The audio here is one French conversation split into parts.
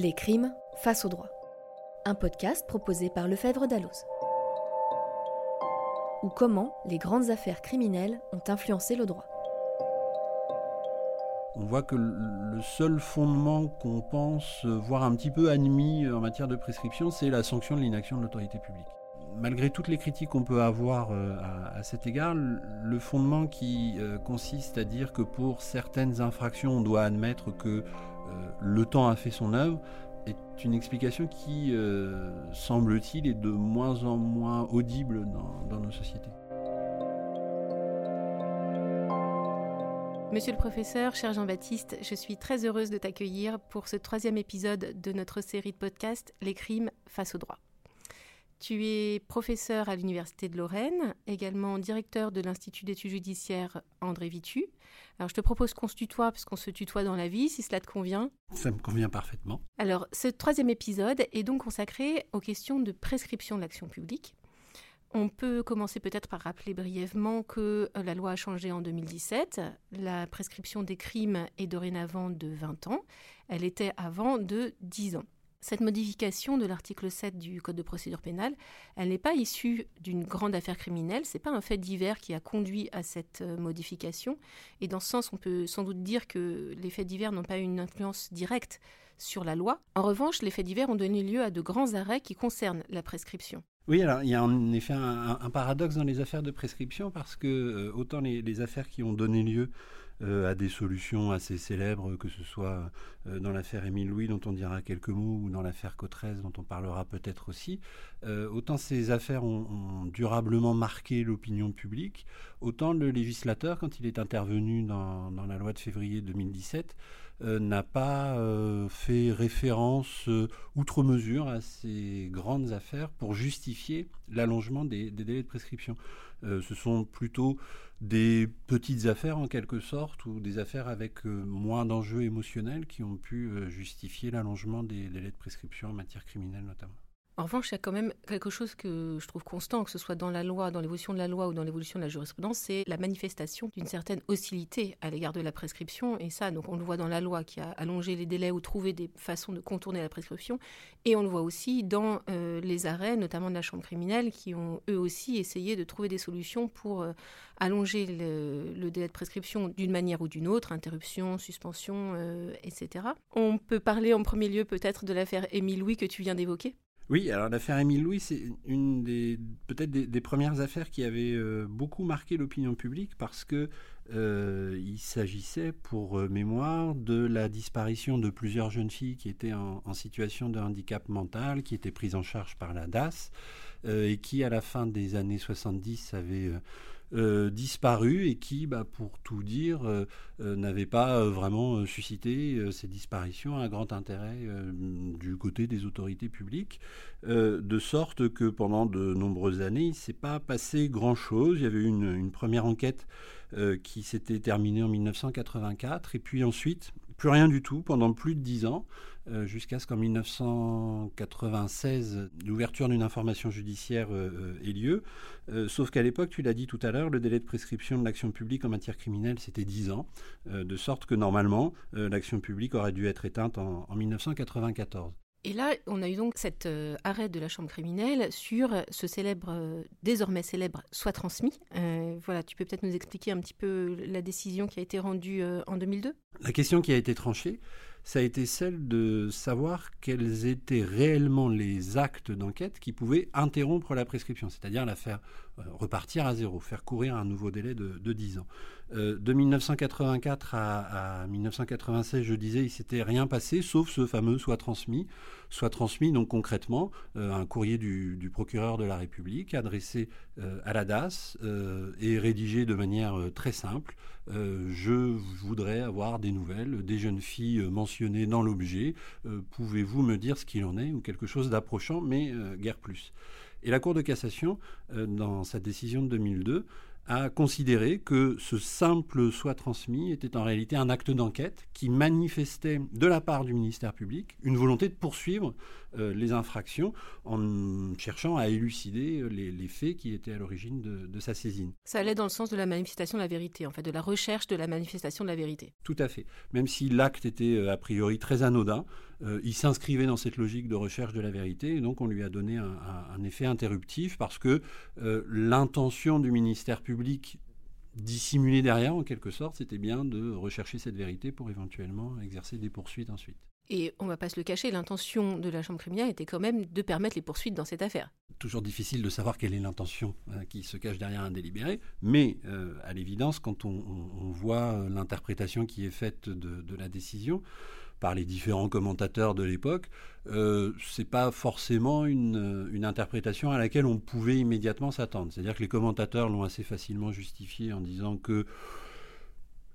Les crimes face au droit. Un podcast proposé par Lefebvre Dalloz. Ou comment les grandes affaires criminelles ont influencé le droit. On voit que le seul fondement qu'on pense voir un petit peu admis en matière de prescription, c'est la sanction de l'inaction de l'autorité publique. Malgré toutes les critiques qu'on peut avoir euh, à, cet égard, le fondement qui euh, consiste à dire que pour certaines infractions, on doit admettre que le temps a fait son œuvre est une explication qui, euh, semble-t-il, est de moins en moins audible dans, nos sociétés. Monsieur le professeur, cher Jean-Baptiste, je suis très heureuse de t'accueillir pour ce troisième épisode de notre série de podcasts Les crimes face au droit. Tu es professeur à l'Université de Lorraine, également directeur de l'Institut d'études judiciaires André Vitu. Alors je te propose qu'on se tutoie, puisqu'on se tutoie dans la vie, si cela te convient. Ça me convient parfaitement. Alors ce troisième épisode est donc consacré aux questions de prescription de l'action publique. On peut commencer peut-être par rappeler brièvement que la loi a changé en 2017. La prescription des crimes est dorénavant de 20 ans. Elle était avant de 10 ans. Cette modification de l'article 7 du Code de procédure pénale, elle n'est pas issue d'une grande affaire criminelle, c'est pas un fait divers qui a conduit à cette euh, modification. Et dans ce sens, on peut sans doute dire que les faits divers n'ont pas une influence directe sur la loi. En revanche, les faits divers ont donné lieu à de grands arrêts qui concernent la prescription. Oui, alors il y a en effet un, paradoxe dans les affaires de prescription parce que euh, autant les, affaires qui ont donné lieu à des solutions assez célèbres, que ce soit euh, dans l'affaire Émile Louis, dont on dira quelques mots, ou dans l'affaire Cotrez, dont on parlera peut-être aussi. Euh, autant ces affaires ont, durablement marqué l'opinion publique, autant le législateur, quand il est intervenu dans, la loi de février 2017, n'a pas fait référence outre mesure à ces grandes affaires pour justifier l'allongement des, délais de prescription. ce sont plutôt des petites affaires en quelque sorte, ou des affaires avec euh, moins d'enjeux émotionnels qui ont pu euh, justifier l'allongement des délais de prescription en matière criminelle notamment. En revanche, il y a quand même quelque chose que je trouve constant, que ce soit dans la loi, dans l'évolution de la loi ou dans l'évolution de la jurisprudence, c'est la manifestation d'une certaine hostilité à l'égard de la prescription. Et ça, donc on le voit dans la loi qui a allongé les délais ou trouvé des façons de contourner la prescription. Et on le voit aussi dans euh, les arrêts, notamment de la chambre criminelle, qui ont eux aussi essayé de trouver des solutions pour euh, allonger le, délai de prescription d'une manière ou d'une autre, interruption, suspension, euh, etc. On peut parler en premier lieu peut-être de l'affaire Émile Louis que tu viens d'évoquer? Oui, alors l'affaire Émile Louis, c'est une des peut-être des, premières affaires qui avait euh, beaucoup marqué l'opinion publique parce que euh, il s'agissait, pour euh, mémoire, de la disparition de plusieurs jeunes filles qui étaient en, en situation de handicap mental, qui étaient prises en charge par la DAS et qui, à la fin des années 70, avaient euh, disparu et qui, bah, pour tout dire, euh, euh, n'avait pas vraiment suscité ces disparitions un grand intérêt du côté des autorités publiques, de sorte que pendant de nombreuses années, il ne s'est pas passé grand-chose. Il y avait eu une, une première enquête qui s'était terminée en 1984, et puis ensuite, plus rien du tout pendant plus de dix ans. Euh, jusqu'à ce qu'en 1996, l'ouverture d'une information judiciaire euh, euh, ait lieu. sauf qu'à l'époque, tu l'as dit tout à l'heure, le délai de prescription de l'action publique en matière criminelle, c'était 10 ans, de sorte que normalement, l'action publique aurait dû être éteinte en, 1994. Et là, on a eu donc cet arrêt de la Chambre criminelle sur ce célèbre, désormais célèbre, soit transmis. voilà, tu peux peut-être nous expliquer un petit peu la décision qui a été rendue en 2002 La question qui a été tranchée, ça a été celle de savoir quels étaient réellement les actes d'enquête qui pouvaient interrompre la prescription, c'est-à-dire la faire euh, repartir à zéro, faire courir un nouveau délai de, de 10 ans. Euh, de 1984 à, 1996, je disais, il s'était rien passé, sauf ce fameux soit transmis. Soit transmis, donc concrètement, euh, un courrier du, procureur de la République adressé euh, à la DAS et rédigé de manière très simple. je voudrais avoir des nouvelles des jeunes filles mentionnées dans l'objet. Pouvez-vous me dire ce qu'il en est ou quelque chose d'approchant, mais guère plus? Et la Cour de cassation, dans sa décision de 2002, a considéré que ce simple soit transmis était en réalité un acte d'enquête qui manifestait de la part du ministère public une volonté de poursuivre euh, les infractions en cherchant à élucider euh, les, faits qui étaient à l'origine de, sa saisine. Ça allait dans le sens de la manifestation de la vérité, en fait, de la recherche de la manifestation de la vérité. Tout à fait. Même si l'acte était euh, a priori très anodin, euh, il s'inscrivait dans cette logique de recherche de la vérité, et donc on lui a donné un, effet interruptif parce que euh, l'intention du ministère public dissimulée derrière, en quelque sorte, c'était bien de rechercher cette vérité pour éventuellement exercer des poursuites ensuite. Et on ne va pas se le cacher, l'intention de la Chambre criminelle était quand même de permettre les poursuites dans cette affaire. Toujours difficile de savoir quelle est l'intention qui se cache derrière un délibéré, mais à l'évidence, quand on, voit l'interprétation qui est faite de la décision, par les différents commentateurs de l'époque, euh, c'est pas forcément une, une, interprétation à laquelle on pouvait immédiatement s'attendre. C'est-à-dire que les commentateurs l'ont assez facilement justifié en disant que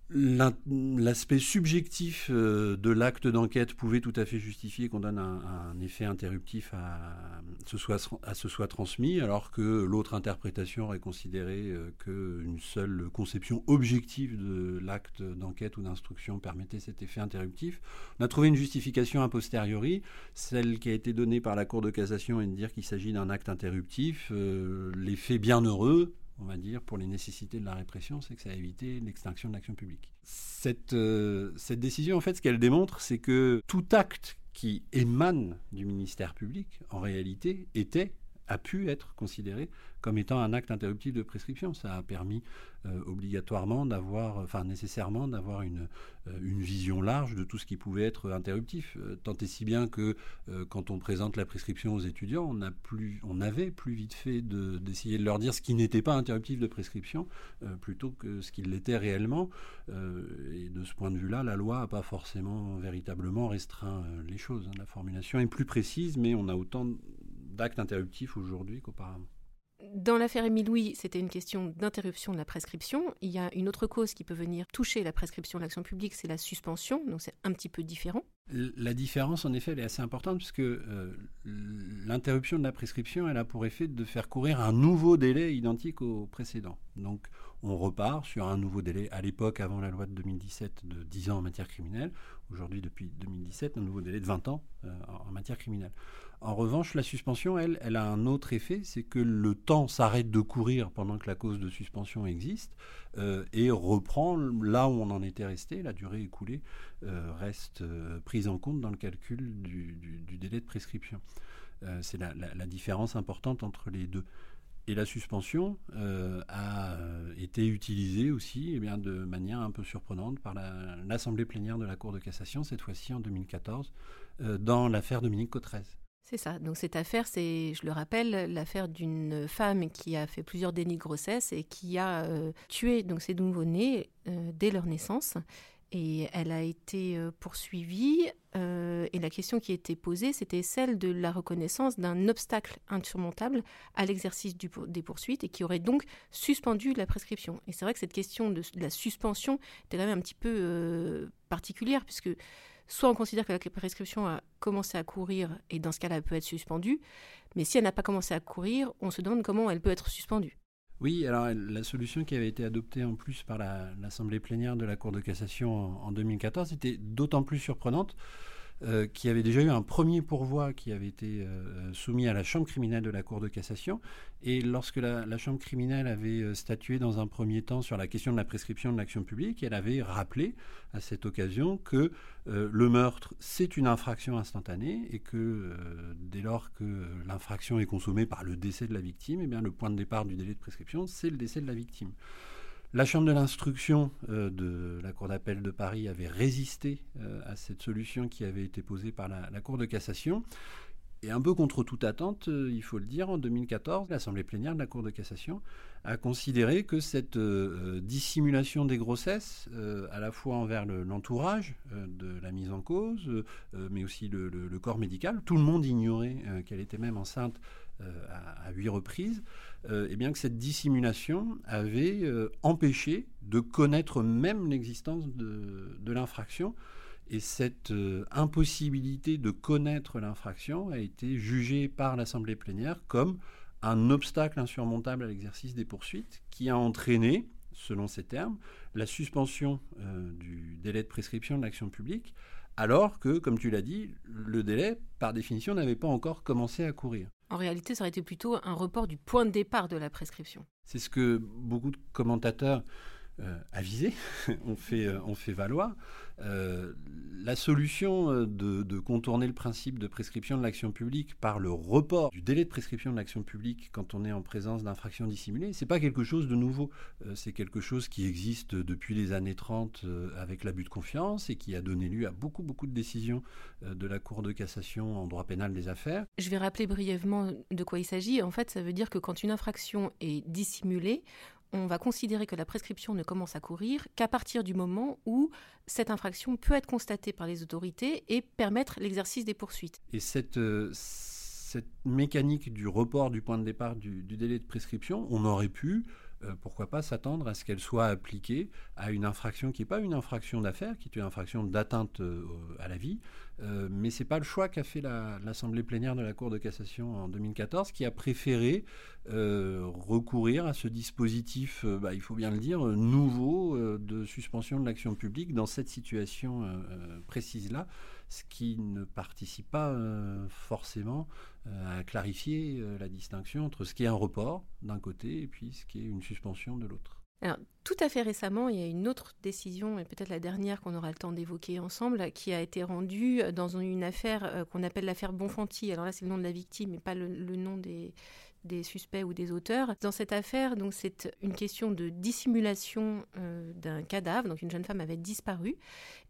L'aspect subjectif euh, de l'acte d'enquête pouvait tout à fait justifier qu'on donne un, effet interruptif à ce, soit, à ce soit transmis, alors que l'autre interprétation aurait considéré euh, qu'une seule conception objective de l'acte d'enquête ou d'instruction permettait cet effet interruptif. On a trouvé une justification a posteriori, celle qui a été donnée par la Cour de cassation est de dire qu'il s'agit d'un acte interruptif. Euh, l'effet bienheureux on va dire, pour les nécessités de la répression, c'est que ça a évité l'extinction de l'action publique. Cette, euh, cette décision, en fait, ce qu'elle démontre, c'est que tout acte qui émane du ministère public, en réalité, était a pu être considéré comme étant un acte interruptif de prescription. Ça a permis euh, obligatoirement d'avoir, enfin nécessairement d'avoir une, euh, une vision large de tout ce qui pouvait être interruptif. Euh, tant et si bien que quand on présente la prescription aux étudiants, on, plus, avait plus vite fait d'essayer de, leur dire ce qui n'était pas interruptif de prescription plutôt que ce qu'il l'était réellement. et de ce point de vue-là, la loi n'a pas forcément véritablement restreint les choses. Hein. La formulation est plus précise, mais on a autant d'actes interruptifs aujourd'hui qu'auparavant. Dans l'affaire Émile Louis, c'était une question d'interruption de la prescription. Il y a une autre cause qui peut venir toucher la prescription de l'action publique, c'est la suspension, donc c'est un petit peu différent. La différence, en effet, elle est assez importante puisque euh, l'interruption de la prescription, elle a pour effet de faire courir un nouveau délai identique au précédent. Donc, on repart sur un nouveau délai. À l'époque, avant la loi de 2017, de 10 ans en matière criminelle. Aujourd'hui, depuis 2017, un nouveau délai de 20 ans euh, en matière criminelle. En revanche, la suspension, elle, elle a un autre effet, c'est que le temps s'arrête de courir pendant que la cause de suspension existe euh, et reprend là où on en était resté. La durée écoulée euh, reste euh, prise en compte dans le calcul du, délai de prescription. c'est la, différence importante entre les deux. Et la suspension a été utilisée aussi eh bien, de manière un peu surprenante par l'Assemblée plénière de la Cour de cassation, cette fois-ci en 2014, dans l'affaire Dominique Cotrez. C'est ça. Donc cette affaire, c'est, je le rappelle, l'affaire d'une femme qui a fait plusieurs dénis de grossesse et qui a euh, tué donc ses nouveau-nés euh, dès leur naissance. Et elle a été euh, poursuivie. et la question qui était posée, c'était celle de la reconnaissance d'un obstacle insurmontable à l'exercice des poursuites et qui aurait donc suspendu la prescription. Et c'est vrai que cette question de, de, la suspension était quand même un petit peu particulière puisque soit on considère que la prescription a commencé à courir et dans ce cas-là, elle peut être suspendue, mais si elle n'a pas commencé à courir, on se demande comment elle peut être suspendue. Oui, alors la solution qui avait été adoptée en plus par l'Assemblée plénière de la Cour de cassation en, en 2014 était d'autant plus surprenante euh, qui avait déjà eu un premier pourvoi qui avait été euh, soumis à la Chambre criminelle de la Cour de cassation. Et lorsque la, Chambre criminelle avait euh, statué dans un premier temps sur la question de la prescription de l'action publique, elle avait rappelé à cette occasion que le meurtre, c'est une infraction instantanée et que dès lors que l'infraction est consommée par le décès de la victime, eh bien, le point de départ du délai de prescription, c'est le décès de la victime. La Chambre de l'instruction euh, de la Cour d'appel de Paris avait résisté euh, à cette solution qui avait été posée par la, Cour de cassation. Et un peu contre toute attente, euh, il faut le dire, en 2014, l'Assemblée plénière de la Cour de cassation a considéré que cette dissimulation des grossesses, à la fois envers l'entourage de la mise en cause, mais aussi le, corps médical, tout le monde ignorait qu'elle était même enceinte à huit reprises, euh, eh bien que cette dissimulation avait euh, empêché de connaître même l'existence de, l'infraction. Et cette euh, impossibilité de connaître l'infraction a été jugée par l'Assemblée plénière comme un obstacle insurmontable à l'exercice des poursuites qui a entraîné, selon ces termes, la suspension du délai de prescription de l'action publique, alors que, comme tu l'as dit, le délai, par définition, n'avait pas encore commencé à courir. En réalité, ça aurait été plutôt un report du point de départ de la prescription. C'est ce que beaucoup de commentateurs avisé, on, fait, on fait valoir. La solution de, de, contourner le principe de prescription de l'action publique par le report du délai de prescription de l'action publique quand on est en présence d'infractions dissimulées, c'est pas quelque chose de nouveau. c'est quelque chose qui existe depuis les années 30 avec l'abus de confiance et qui a donné lieu à beaucoup, beaucoup de décisions de la Cour de cassation en droit pénal des affaires. Je vais rappeler brièvement de quoi il s'agit. En fait, ça veut dire que quand une infraction est dissimulée, on va considérer que la prescription ne commence à courir qu'à partir du moment où cette infraction peut être constatée par les autorités et permettre l'exercice des poursuites. Et cette, euh, mécanique du report du point de départ du, délai de prescription, on aurait pu euh, pourquoi pas s'attendre à ce qu'elle soit appliquée à une infraction qui n'est pas une infraction d'affaires, qui est une infraction d'atteinte euh, à la vie, euh, mais ce n'est pas le choix qu'a fait l'Assemblée plénière de la Cour de cassation en 2014, qui a préféré recourir à ce dispositif, bah, il faut bien le dire, nouveau de suspension de l'action publique dans cette situation précise-là, ce qui ne participe pas forcément euh, à clarifier euh, la distinction entre ce qui est un report d'un côté et puis ce qui est une suspension de l'autre. Alors, tout à fait récemment, il y a une autre décision, et peut-être la dernière qu'on aura le temps d'évoquer ensemble, qui a été rendue dans une affaire euh, qu'on appelle l'affaire Bonfanti. Alors là, c'est le nom de la victime, mais pas le, nom des, des suspects ou des auteurs. Dans cette affaire, donc c'est une question de dissimulation d'un cadavre. Donc une jeune femme avait disparu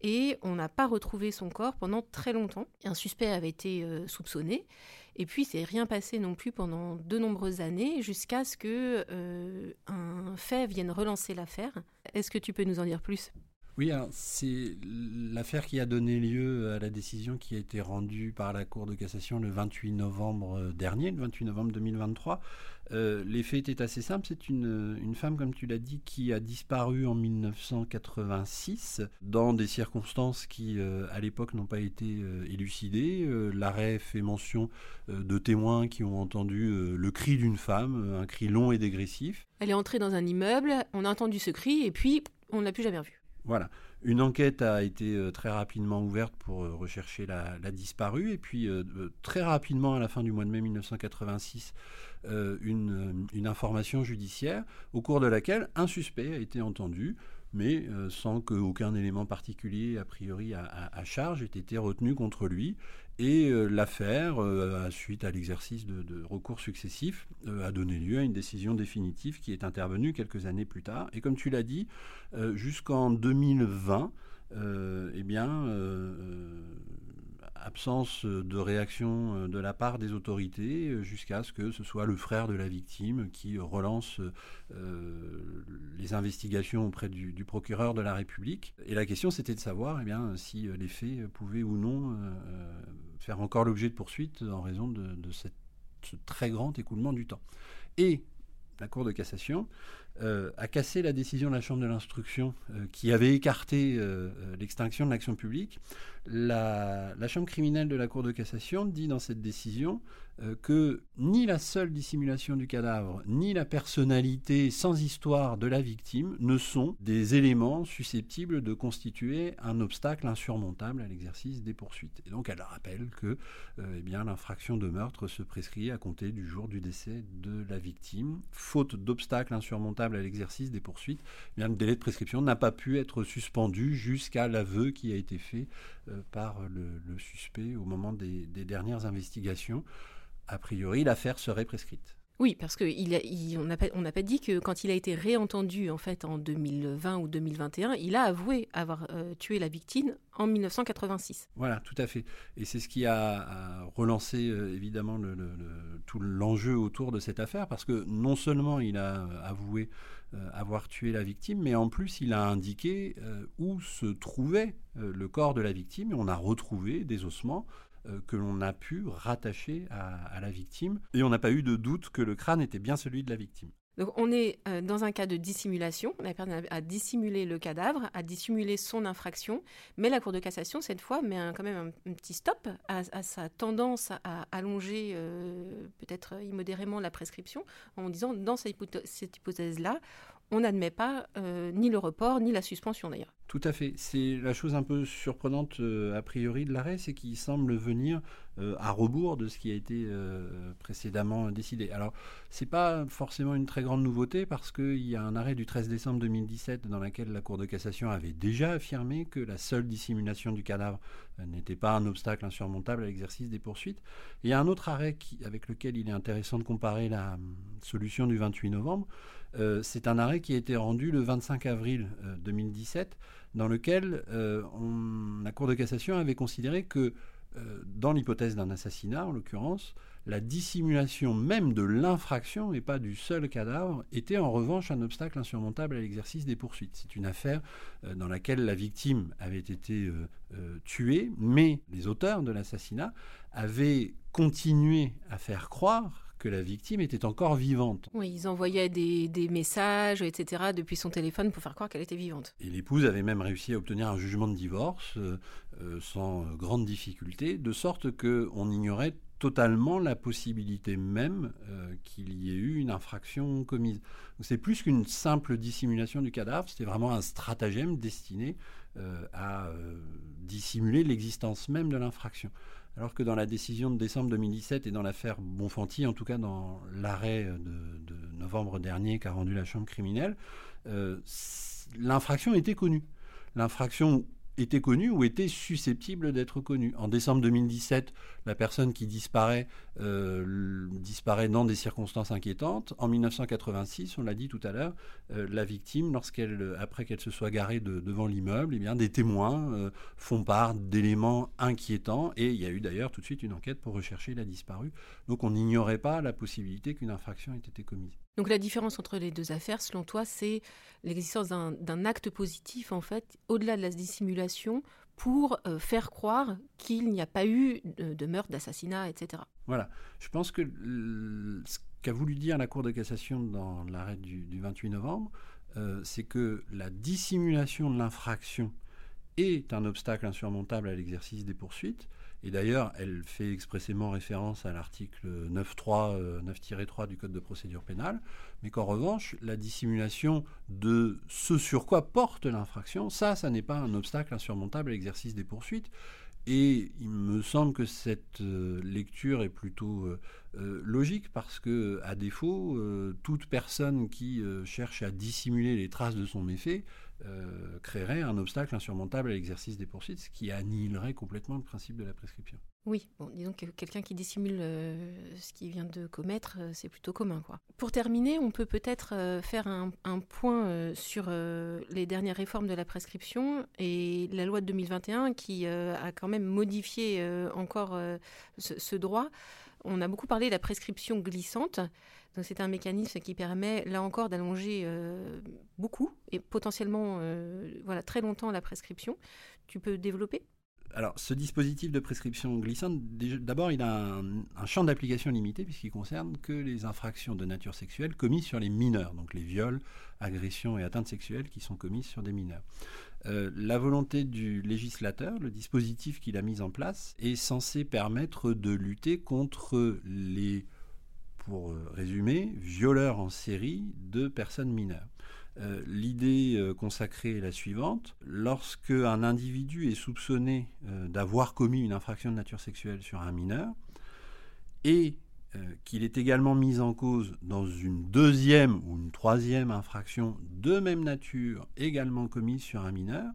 et on n'a pas retrouvé son corps pendant très longtemps. Un suspect avait été soupçonné et puis, c'est rien passé non plus pendant de nombreuses années jusqu'à ce que euh, un fait vienne relancer l'affaire. Est-ce que tu peux nous en dire plus? Oui, c'est l'affaire qui a donné lieu à la décision qui a été rendue par la Cour de cassation le 28 novembre euh, dernier, le 28 novembre 2023. Euh, les faits étaient assez simples. C'est une, femme, comme tu l'as dit, qui a disparu en 1986 dans des circonstances qui, euh, à l'époque, n'ont pas été élucidées. L'arrêt fait mention de témoins qui ont entendu le cri d'une femme, un cri long et dégressif. Elle est entrée dans un immeuble, on a entendu ce cri et puis on ne l'a plus jamais revue. Voilà. Une enquête a été euh, très rapidement ouverte pour euh, rechercher la, disparue. Et puis, euh, très rapidement, à la fin du mois de mai 1986, une, information judiciaire au cours de laquelle un suspect a été entendu, mais sans qu'aucun élément particulier, a priori, à, charge ait été retenu contre lui. Et euh, l'affaire, euh, suite à l'exercice de, recours successifs, euh, a donné lieu à une décision définitive qui est intervenue quelques années plus tard. Et comme tu l'as dit, jusqu'en 2020, eh bien, absence de réaction de la part des autorités jusqu'à ce que ce soit le frère de la victime qui relance les investigations auprès du, procureur de la République. Et la question c'était de savoir eh bien, si les faits pouvaient ou non faire encore l'objet de poursuites en raison de, ce très grand écoulement du temps. Et la Cour de cassation euh, a cassé la décision de la Chambre de l'instruction euh, qui avait écarté euh, l'extinction de l'action publique. La, Chambre criminelle de la Cour de cassation dit dans cette décision euh, que ni la seule dissimulation du cadavre, ni la personnalité sans histoire de la victime ne sont des éléments susceptibles de constituer un obstacle insurmontable à l'exercice des poursuites. Et donc elle rappelle que euh, eh l'infraction de meurtre se prescrit à compter du jour du décès de la victime. Faute d'obstacle insurmontable à l'exercice des poursuites, eh le délai de prescription n'a pas pu être suspendu jusqu'à l'aveu qui a été fait euh, par le, suspect au moment des dernières investigations a priori, l'affaire serait prescrite. Oui, parce qu'on il, n'a pas, pas, dit que quand il a été réentendu en fait en 2020 ou 2021, il a avoué avoir euh, tué la victime en 1986. Voilà, tout à fait. Et c'est ce qui a, relancé euh, évidemment le, tout l'enjeu autour de cette affaire, parce que non seulement il a avoué euh, avoir tué la victime, mais en plus il a indiqué où se trouvait le corps de la victime, et on a retrouvé des ossements euh, que l'on a pu rattacher à, la victime. Et on n'a pas eu de doute que le crâne était bien celui de la victime. Donc on est euh, dans un cas de dissimulation, la personne a, dissimulé le cadavre, a dissimulé son infraction, mais la Cour de cassation, cette fois, met quand même un, petit stop à, sa tendance à allonger euh, peut-être immodérément la prescription, en disant dans cette hypothèse-là, on n'admet pas euh, ni le report, ni la suspension d'ailleurs. Tout à fait. C'est la chose un peu surprenante euh, a priori de l'arrêt, c'est qu'il semble venir euh, à rebours de ce qui a été précédemment décidé. Alors, ce n'est pas forcément une très grande nouveauté parce qu'il y a un arrêt du 13 décembre 2017 dans lequel la Cour de cassation avait déjà affirmé que la seule dissimulation du cadavre n'était pas un obstacle insurmontable à l'exercice des poursuites. il y a un autre arrêt avec lequel il est intéressant de comparer la solution du 28 novembre. c'est un arrêt qui a été rendu le 25 avril 2017 dans lequel euh, la Cour de cassation avait considéré que, euh, dans l'hypothèse d'un assassinat en l'occurrence, la dissimulation même de l'infraction et pas du seul cadavre était en revanche un obstacle insurmontable à l'exercice des poursuites. C'est une affaire euh, dans laquelle la victime avait été tuée, mais les auteurs de l'assassinat avaient continué à faire croire que la victime était encore vivante. Oui, ils envoyaient des, messages, etc., depuis son téléphone pour faire croire qu'elle était vivante. Et l'épouse avait même réussi à obtenir un jugement de divorce euh, euh, sans grande difficulté, de sorte qu'on ignorait totalement la possibilité même euh, qu'il y ait eu une infraction commise. C'est plus qu'une simple dissimulation du cadavre, c'était vraiment un stratagème destiné à dissimuler l'existence même de l'infraction alors que dans la décision de décembre 2017 et dans l'affaire Bonfanti, en tout cas dans l'arrêt de, novembre dernier qu'a rendu la Chambre criminelle, euh, l'infraction était connue. L'infraction était connu ou était susceptible d'être connu. En décembre 2017, la personne qui disparaît euh, disparaît dans des circonstances inquiétantes. En 1986, on l'a dit tout à l'heure, euh, la victime, lorsqu'elle, après qu'elle se soit garée devant l'immeuble, eh bien, des témoins euh, font part d'éléments inquiétants et il y a eu d'ailleurs tout de suite une enquête pour rechercher la disparue. Donc on n'ignorait pas la possibilité qu'une infraction ait été commise. Donc la différence entre les deux affaires, selon toi, c'est l'existence d'un acte positif, en fait, au-delà de la dissimulation, pour euh, faire croire qu'il n'y a pas eu de, meurtre, d'assassinat, etc. Voilà. Je pense que ce qu'a voulu dire la Cour de cassation dans l'arrêt du, 28 novembre, euh, c'est que la dissimulation de l'infraction est un obstacle insurmontable à l'exercice des poursuites, et d'ailleurs, elle fait expressément référence à l'article 9.3, 9-3 euh, du Code de procédure pénale, mais qu'en revanche, la dissimulation de ce sur quoi porte l'infraction, ça, ça n'est pas un obstacle insurmontable à l'exercice des poursuites. Et il me semble que cette euh, lecture est plutôt euh, logique parce que, à défaut, toute personne qui cherche à dissimuler les traces de son méfait euh, créerait un obstacle insurmontable à l'exercice des poursuites, ce qui annihilerait complètement le principe de la prescription. Oui, bon, disons que quelqu'un qui dissimule euh, ce qu'il vient de commettre, euh, c'est plutôt commun. Pour terminer, on peut peut-être faire un, point sur les dernières réformes de la prescription et la loi de 2021 qui a quand même modifié encore ce, droit. On a beaucoup parlé de la prescription glissante. C'est un mécanisme qui permet, là encore, d'allonger euh, beaucoup et potentiellement euh, voilà, très longtemps la prescription. Tu peux développer? Alors, ce dispositif de prescription glissante, d'abord, il a un, champ d'application limité puisqu'il concerne que les infractions de nature sexuelle commises sur les mineurs, donc les viols, agressions et atteintes sexuelles qui sont commises sur des mineurs. Euh, la volonté du législateur, le dispositif qu'il a mis en place, est censé permettre de lutter contre les pour résumer, violeur en série de personnes mineures. Euh, l'idée euh, consacrée est la suivante. Lorsque un individu est soupçonné d'avoir commis une infraction de nature sexuelle sur un mineur et qu'il est également mis en cause dans une deuxième ou une troisième infraction de même nature également commise sur un mineur,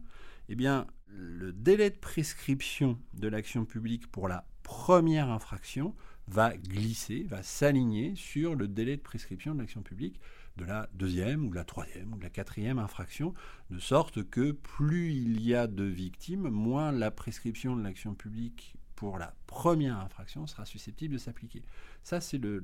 eh bien, le délai de prescription de l'action publique pour la première infraction va glisser, va s'aligner sur le délai de prescription de l'action publique de la deuxième ou la troisième ou la quatrième infraction, de sorte que plus il y a de victimes, moins la prescription de l'action publique pour la première infraction sera susceptible de s'appliquer. Ça, c'est le,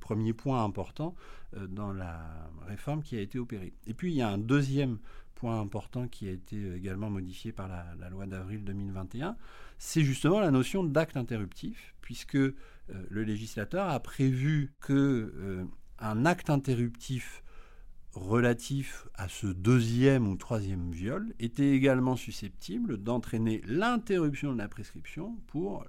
premier point important euh, dans la réforme qui a été opérée. Et puis, il y a un deuxième point important qui a été également modifié par la, loi d'avril 2021, c'est justement la notion d'acte interruptif, puisque euh, le législateur a prévu que euh, un acte interruptif relatif à ce deuxième ou troisième viol était également susceptible d'entraîner l'interruption de la prescription pour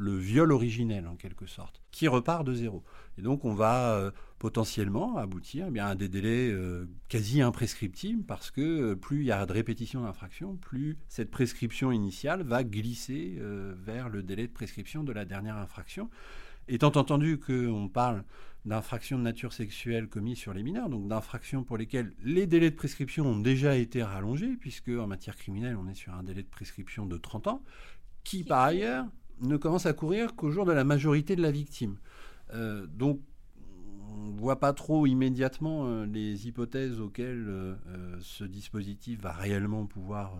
le viol originel en quelque sorte, qui repart de zéro. Et donc on va euh, potentiellement aboutir eh bien, à des délais euh, quasi imprescriptibles parce que euh, plus il y a de répétition d'infraction, plus cette prescription initiale va glisser vers le délai de prescription de la dernière infraction. Étant entendu qu'on parle d'infractions de nature sexuelle commises sur les mineurs, donc d'infractions pour lesquelles les délais de prescription ont déjà été rallongés, puisque en matière criminelle, on est sur un délai de prescription de 30 ans, qui par ailleurs ne commence à courir qu'au jour de la majorité de la victime. Euh, donc, on ne voit pas trop immédiatement euh, les hypothèses auxquelles euh, ce dispositif va réellement pouvoir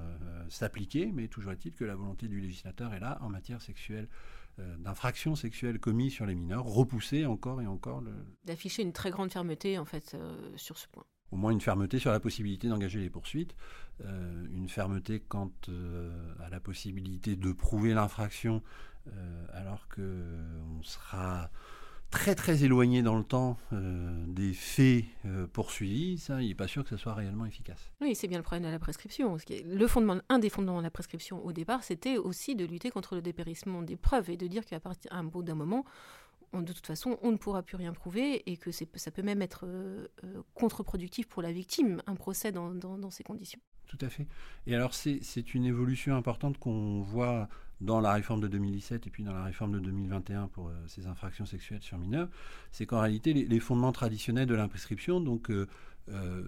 s'appliquer, mais toujours est-il que la volonté du législateur est là en matière sexuelle d'infractions sexuelles commises sur les mineurs, repousser encore et encore le... D'afficher une très grande fermeté en fait sur ce point. Au moins une fermeté sur la possibilité d'engager les poursuites, euh, une fermeté quant euh, à la possibilité de prouver l'infraction, euh, alors qu'on sera très très éloigné dans le temps des faits poursuivis, ça, il n'est pas sûr que ce soit réellement efficace. Oui, c'est bien le problème de la prescription. Le fondement, un des fondements de la prescription au départ, c'était aussi de lutter contre le dépérissement des preuves et de dire qu'à partir d'un bout d'un moment, de toute façon, on ne pourra plus rien prouver et que ça peut même être euh, euh, contre-productif pour la victime, un procès dans, ces conditions. Tout à fait. Et alors, c'est une évolution importante qu'on voit dans la réforme de 2017 et puis dans la réforme de 2021 pour euh, ces infractions sexuelles sur mineurs, c'est qu'en réalité, les, fondements traditionnels de l'imprescription, donc euh,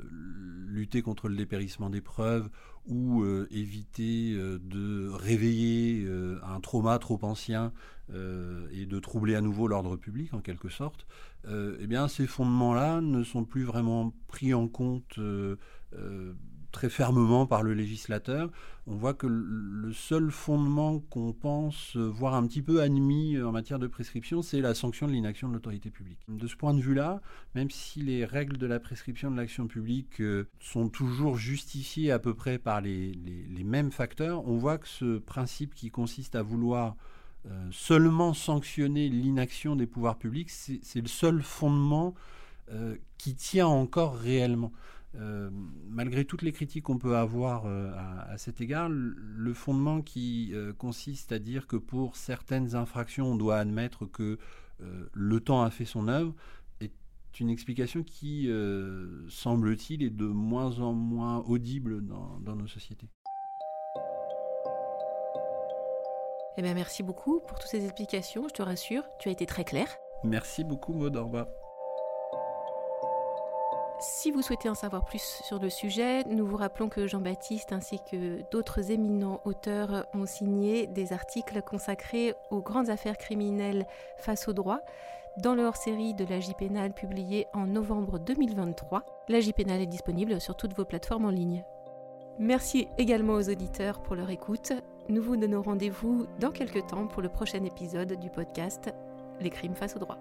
lutter contre le dépérissement des preuves ou euh, éviter euh, de réveiller un trauma trop ancien et de troubler à nouveau l'ordre public en quelque sorte, eh bien ces fondements-là ne sont plus vraiment pris en compte très fermement par le législateur. On voit que le seul fondement qu'on pense voir un petit peu admis en matière de prescription, c'est la sanction de l'inaction de l'autorité publique. De ce point de vue-là, même si les règles de la prescription de l'action publique euh, sont toujours justifiées à peu près par les, mêmes facteurs, on voit que ce principe qui consiste à vouloir euh, seulement sanctionner l'inaction des pouvoirs publics, c'est le seul fondement euh, qui tient encore réellement. Euh, malgré toutes les critiques qu'on peut avoir euh, à, cet égard, le fondement qui euh, consiste à dire que pour certaines infractions, on doit admettre que le temps a fait son œuvre, est une explication qui, semble-t-il, est de moins en moins audible dans, nos sociétés. Eh bien, merci beaucoup pour toutes ces explications. Je te rassure, tu as été très clair. Merci beaucoup, Maud. Si vous souhaitez en savoir plus sur le sujet, nous vous rappelons que Jean-Baptiste ainsi que d'autres éminents auteurs ont signé des articles consacrés aux grandes affaires criminelles face au droit dans le hors-série de l'AJ Pénal publié en novembre 2023. L'AJ Pénal est disponible sur toutes vos plateformes en ligne. Merci également aux auditeurs pour leur écoute. Nous vous donnons rendez-vous dans quelques temps pour le prochain épisode du podcast Les crimes face au droit.